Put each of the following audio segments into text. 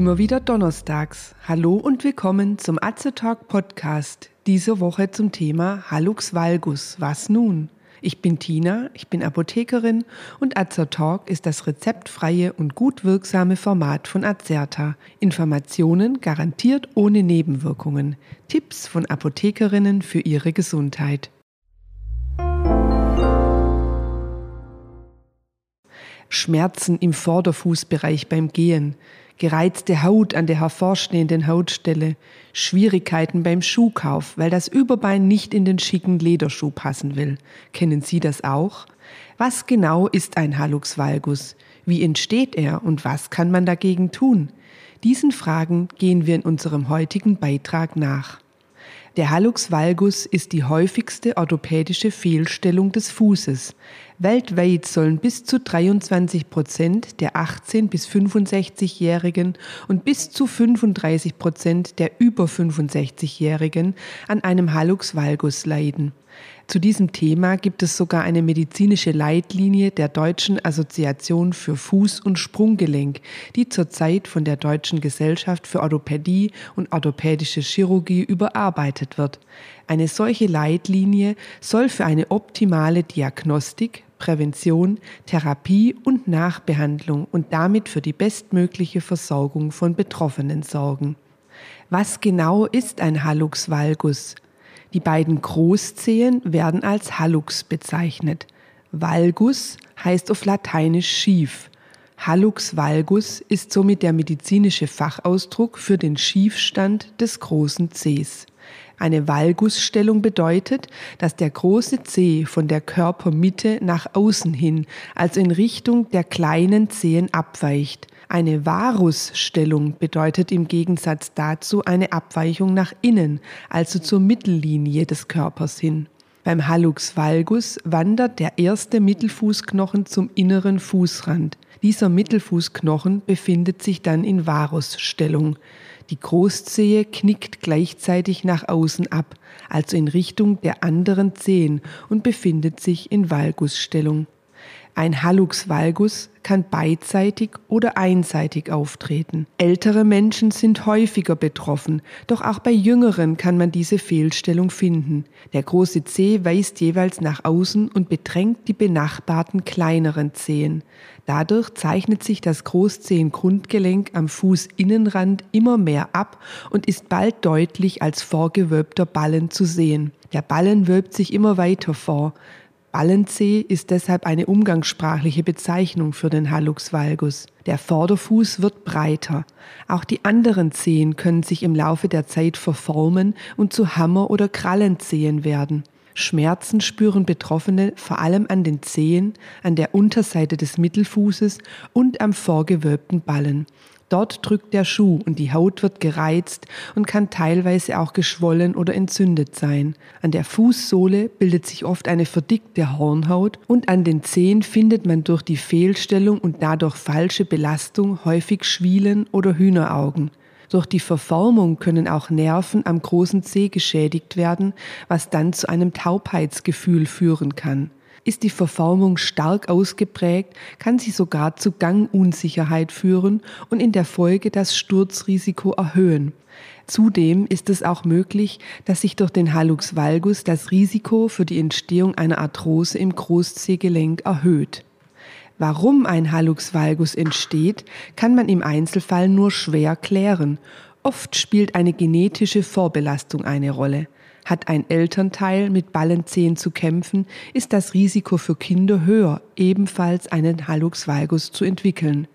Immer wieder donnerstags. Hallo und willkommen zum Azetalk Podcast. Diese Woche zum Thema Hallux valgus. Was nun? Ich bin Tina, ich bin Apothekerin und Azertalk ist das rezeptfreie und gut wirksame Format von Azerta. Informationen garantiert ohne Nebenwirkungen. Tipps von Apothekerinnen für ihre Gesundheit. Schmerzen im Vorderfußbereich beim Gehen, gereizte Haut an der hervorstehenden Hautstelle, Schwierigkeiten beim Schuhkauf, weil das Überbein nicht in den schicken Lederschuh passen will. Kennen Sie das auch? Was genau ist ein Hallux valgus? Wie entsteht er und was kann man dagegen tun? Diesen Fragen gehen wir in unserem heutigen Beitrag nach. Der Hallux valgus ist die häufigste orthopädische Fehlstellung des Fußes. Weltweit sollen bis zu 23 Prozent der 18 bis 65-Jährigen und bis zu 35 Prozent der über 65-Jährigen an einem Hallux valgus leiden. Zu diesem Thema gibt es sogar eine medizinische Leitlinie der Deutschen Assoziation für Fuß- und Sprunggelenk, die zurzeit von der Deutschen Gesellschaft für Orthopädie und orthopädische Chirurgie überarbeitet wird. Eine solche Leitlinie soll für eine optimale Diagnostik, Prävention, Therapie und Nachbehandlung und damit für die bestmögliche Versorgung von Betroffenen sorgen. Was genau ist ein Hallux valgus? Die beiden Großzehen werden als Hallux bezeichnet. Valgus heißt auf Lateinisch schief. Hallux valgus ist somit der medizinische Fachausdruck für den Schiefstand des großen Zehs. Eine Valgusstellung bedeutet, dass der große Zeh von der Körpermitte nach außen hin, also in Richtung der kleinen Zehen abweicht. Eine Varusstellung bedeutet im Gegensatz dazu eine Abweichung nach innen, also zur Mittellinie des Körpers hin. Beim Hallux valgus wandert der erste Mittelfußknochen zum inneren Fußrand. Dieser Mittelfußknochen befindet sich dann in Varusstellung. Die Großzehe knickt gleichzeitig nach außen ab, also in Richtung der anderen Zehen und befindet sich in Valgusstellung. Ein Hallux valgus kann beidseitig oder einseitig auftreten. Ältere Menschen sind häufiger betroffen, doch auch bei Jüngeren kann man diese Fehlstellung finden. Der große Zeh weist jeweils nach außen und bedrängt die benachbarten kleineren Zehen. Dadurch zeichnet sich das Großzehengrundgelenk am Fußinnenrand immer mehr ab und ist bald deutlich als vorgewölbter Ballen zu sehen. Der Ballen wölbt sich immer weiter vor. Ballenzeh ist deshalb eine umgangssprachliche Bezeichnung für den Hallux valgus. Der Vorderfuß wird breiter. Auch die anderen Zehen können sich im Laufe der Zeit verformen und zu Hammer- oder Krallenzehen werden. Schmerzen spüren Betroffene vor allem an den Zehen, an der Unterseite des Mittelfußes und am vorgewölbten Ballen. Dort drückt der Schuh und die Haut wird gereizt und kann teilweise auch geschwollen oder entzündet sein. An der Fußsohle bildet sich oft eine verdickte Hornhaut und an den Zehen findet man durch die Fehlstellung und dadurch falsche Belastung häufig Schwielen oder Hühneraugen. Durch die Verformung können auch Nerven am großen Zeh geschädigt werden, was dann zu einem Taubheitsgefühl führen kann. Ist die Verformung stark ausgeprägt, kann sie sogar zu Gangunsicherheit führen und in der Folge das Sturzrisiko erhöhen. Zudem ist es auch möglich, dass sich durch den Hallux valgus das Risiko für die Entstehung einer Arthrose im Großzehgelenk erhöht. Warum ein Hallux valgus entsteht, kann man im Einzelfall nur schwer klären. Oft spielt eine genetische Vorbelastung eine Rolle. Hat ein Elternteil mit Ballenzehen zu kämpfen, ist das Risiko für Kinder höher, ebenfalls einen Hallux valgus zu entwickeln.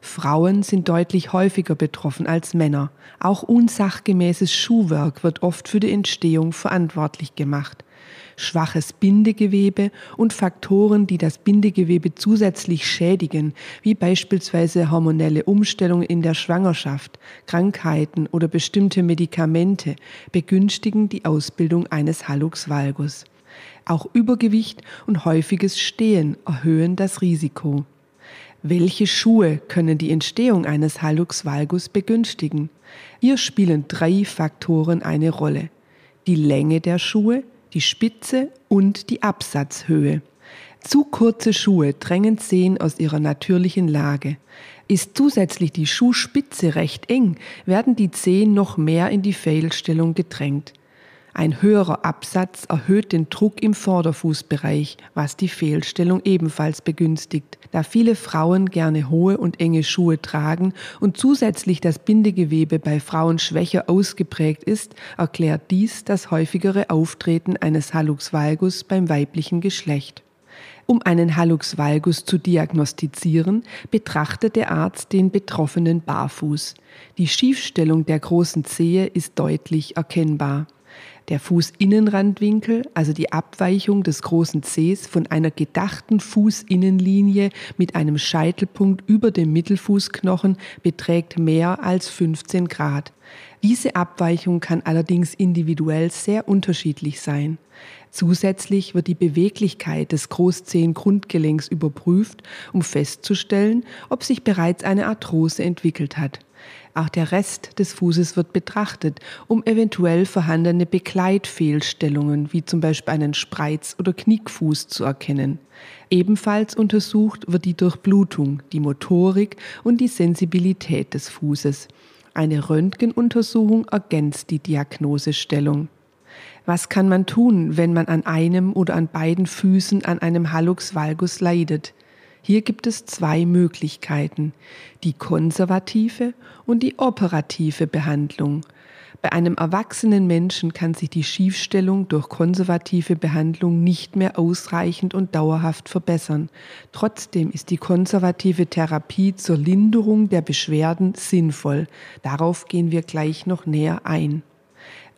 Frauen sind deutlich häufiger betroffen als Männer. Auch unsachgemäßes Schuhwerk wird oft für die Entstehung verantwortlich gemacht schwaches Bindegewebe und Faktoren, die das Bindegewebe zusätzlich schädigen, wie beispielsweise hormonelle Umstellungen in der Schwangerschaft, Krankheiten oder bestimmte Medikamente, begünstigen die Ausbildung eines Hallux valgus. Auch Übergewicht und häufiges Stehen erhöhen das Risiko. Welche Schuhe können die Entstehung eines Hallux valgus begünstigen? Hier spielen drei Faktoren eine Rolle. Die Länge der Schuhe, die Spitze und die Absatzhöhe. Zu kurze Schuhe drängen Zehen aus ihrer natürlichen Lage. Ist zusätzlich die Schuhspitze recht eng, werden die Zehen noch mehr in die Fehlstellung gedrängt. Ein höherer Absatz erhöht den Druck im Vorderfußbereich, was die Fehlstellung ebenfalls begünstigt. Da viele Frauen gerne hohe und enge Schuhe tragen und zusätzlich das Bindegewebe bei Frauen schwächer ausgeprägt ist, erklärt dies das häufigere Auftreten eines Hallux valgus beim weiblichen Geschlecht. Um einen Hallux valgus zu diagnostizieren, betrachtet der Arzt den Betroffenen barfuß. Die Schiefstellung der großen Zehe ist deutlich erkennbar. Der Fußinnenrandwinkel, also die Abweichung des großen Zehs von einer gedachten Fußinnenlinie mit einem Scheitelpunkt über dem Mittelfußknochen, beträgt mehr als 15 Grad. Diese Abweichung kann allerdings individuell sehr unterschiedlich sein. Zusätzlich wird die Beweglichkeit des Großzehengrundgelenks überprüft, um festzustellen, ob sich bereits eine Arthrose entwickelt hat. Auch der Rest des Fußes wird betrachtet, um eventuell vorhandene Begleitfehlstellungen wie zum Beispiel einen Spreiz- oder Knickfuß zu erkennen. Ebenfalls untersucht wird die Durchblutung, die Motorik und die Sensibilität des Fußes. Eine Röntgenuntersuchung ergänzt die Diagnosestellung. Was kann man tun, wenn man an einem oder an beiden Füßen an einem Hallux valgus leidet? Hier gibt es zwei Möglichkeiten, die konservative und die operative Behandlung. Bei einem erwachsenen Menschen kann sich die Schiefstellung durch konservative Behandlung nicht mehr ausreichend und dauerhaft verbessern. Trotzdem ist die konservative Therapie zur Linderung der Beschwerden sinnvoll. Darauf gehen wir gleich noch näher ein.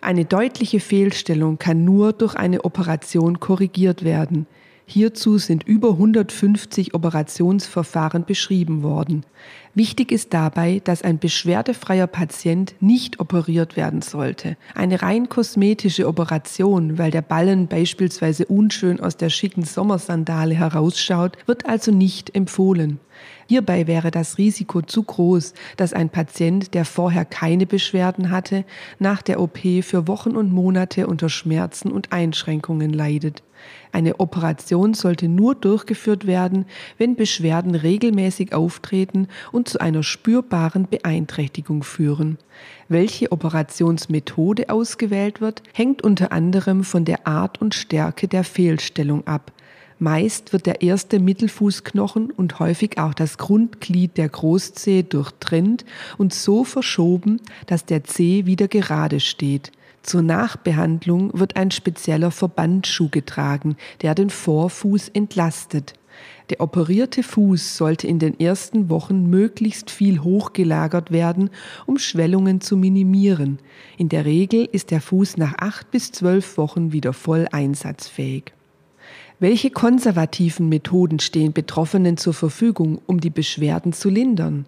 Eine deutliche Fehlstellung kann nur durch eine Operation korrigiert werden. Hierzu sind über 150 Operationsverfahren beschrieben worden. Wichtig ist dabei, dass ein beschwerdefreier Patient nicht operiert werden sollte. Eine rein kosmetische Operation, weil der Ballen beispielsweise unschön aus der schicken Sommersandale herausschaut, wird also nicht empfohlen. Hierbei wäre das Risiko zu groß, dass ein Patient, der vorher keine Beschwerden hatte, nach der OP für Wochen und Monate unter Schmerzen und Einschränkungen leidet. Eine Operation sollte nur durchgeführt werden, wenn Beschwerden regelmäßig auftreten und zu einer spürbaren Beeinträchtigung führen. Welche Operationsmethode ausgewählt wird, hängt unter anderem von der Art und Stärke der Fehlstellung ab. Meist wird der erste Mittelfußknochen und häufig auch das Grundglied der Großzehe durchtrennt und so verschoben, dass der Zeh wieder gerade steht. Zur Nachbehandlung wird ein spezieller Verbandschuh getragen, der den Vorfuß entlastet. Der operierte Fuß sollte in den ersten Wochen möglichst viel hochgelagert werden, um Schwellungen zu minimieren. In der Regel ist der Fuß nach acht bis zwölf Wochen wieder voll einsatzfähig. Welche konservativen Methoden stehen Betroffenen zur Verfügung, um die Beschwerden zu lindern?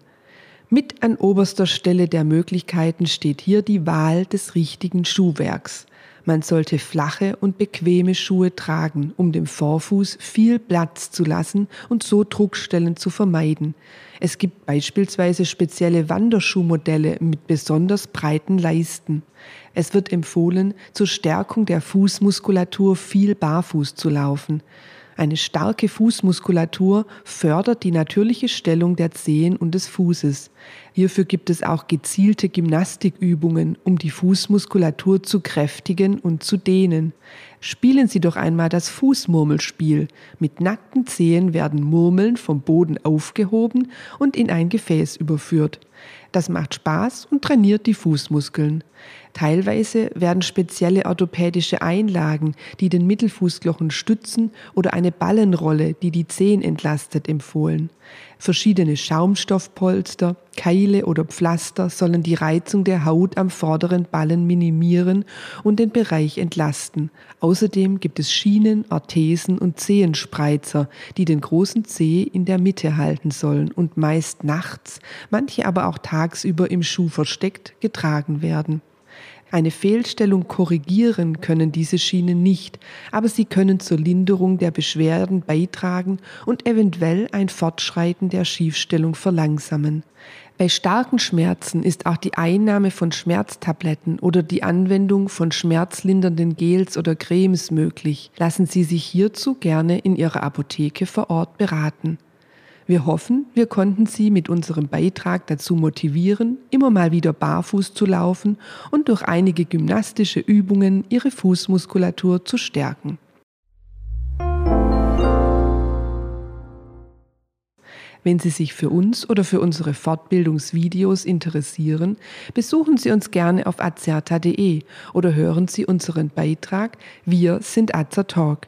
Mit an oberster Stelle der Möglichkeiten steht hier die Wahl des richtigen Schuhwerks. Man sollte flache und bequeme Schuhe tragen, um dem Vorfuß viel Platz zu lassen und so Druckstellen zu vermeiden. Es gibt beispielsweise spezielle Wanderschuhmodelle mit besonders breiten Leisten. Es wird empfohlen, zur Stärkung der Fußmuskulatur viel barfuß zu laufen. Eine starke Fußmuskulatur fördert die natürliche Stellung der Zehen und des Fußes. Hierfür gibt es auch gezielte Gymnastikübungen, um die Fußmuskulatur zu kräftigen und zu dehnen. Spielen Sie doch einmal das Fußmurmelspiel. Mit nackten Zehen werden Murmeln vom Boden aufgehoben und in ein Gefäß überführt. Das macht Spaß und trainiert die Fußmuskeln. Teilweise werden spezielle orthopädische Einlagen, die den Mittelfußknochen stützen, oder eine Ballenrolle, die die Zehen entlastet, empfohlen. Verschiedene Schaumstoffpolster, Keile oder Pflaster sollen die Reizung der Haut am vorderen Ballen minimieren und den Bereich entlasten. Außerdem gibt es Schienen, Arthesen und Zehenspreizer, die den großen Zeh in der Mitte halten sollen und meist nachts, manche aber auch tagsüber im Schuh versteckt, getragen werden. Eine Fehlstellung korrigieren können diese Schienen nicht, aber sie können zur Linderung der Beschwerden beitragen und eventuell ein Fortschreiten der Schiefstellung verlangsamen. Bei starken Schmerzen ist auch die Einnahme von Schmerztabletten oder die Anwendung von schmerzlindernden Gels oder Cremes möglich. Lassen Sie sich hierzu gerne in Ihrer Apotheke vor Ort beraten. Wir hoffen, wir konnten Sie mit unserem Beitrag dazu motivieren, immer mal wieder barfuß zu laufen und durch einige gymnastische Übungen Ihre Fußmuskulatur zu stärken. Wenn Sie sich für uns oder für unsere Fortbildungsvideos interessieren, besuchen Sie uns gerne auf azerta.de oder hören Sie unseren Beitrag Wir sind Azertalk.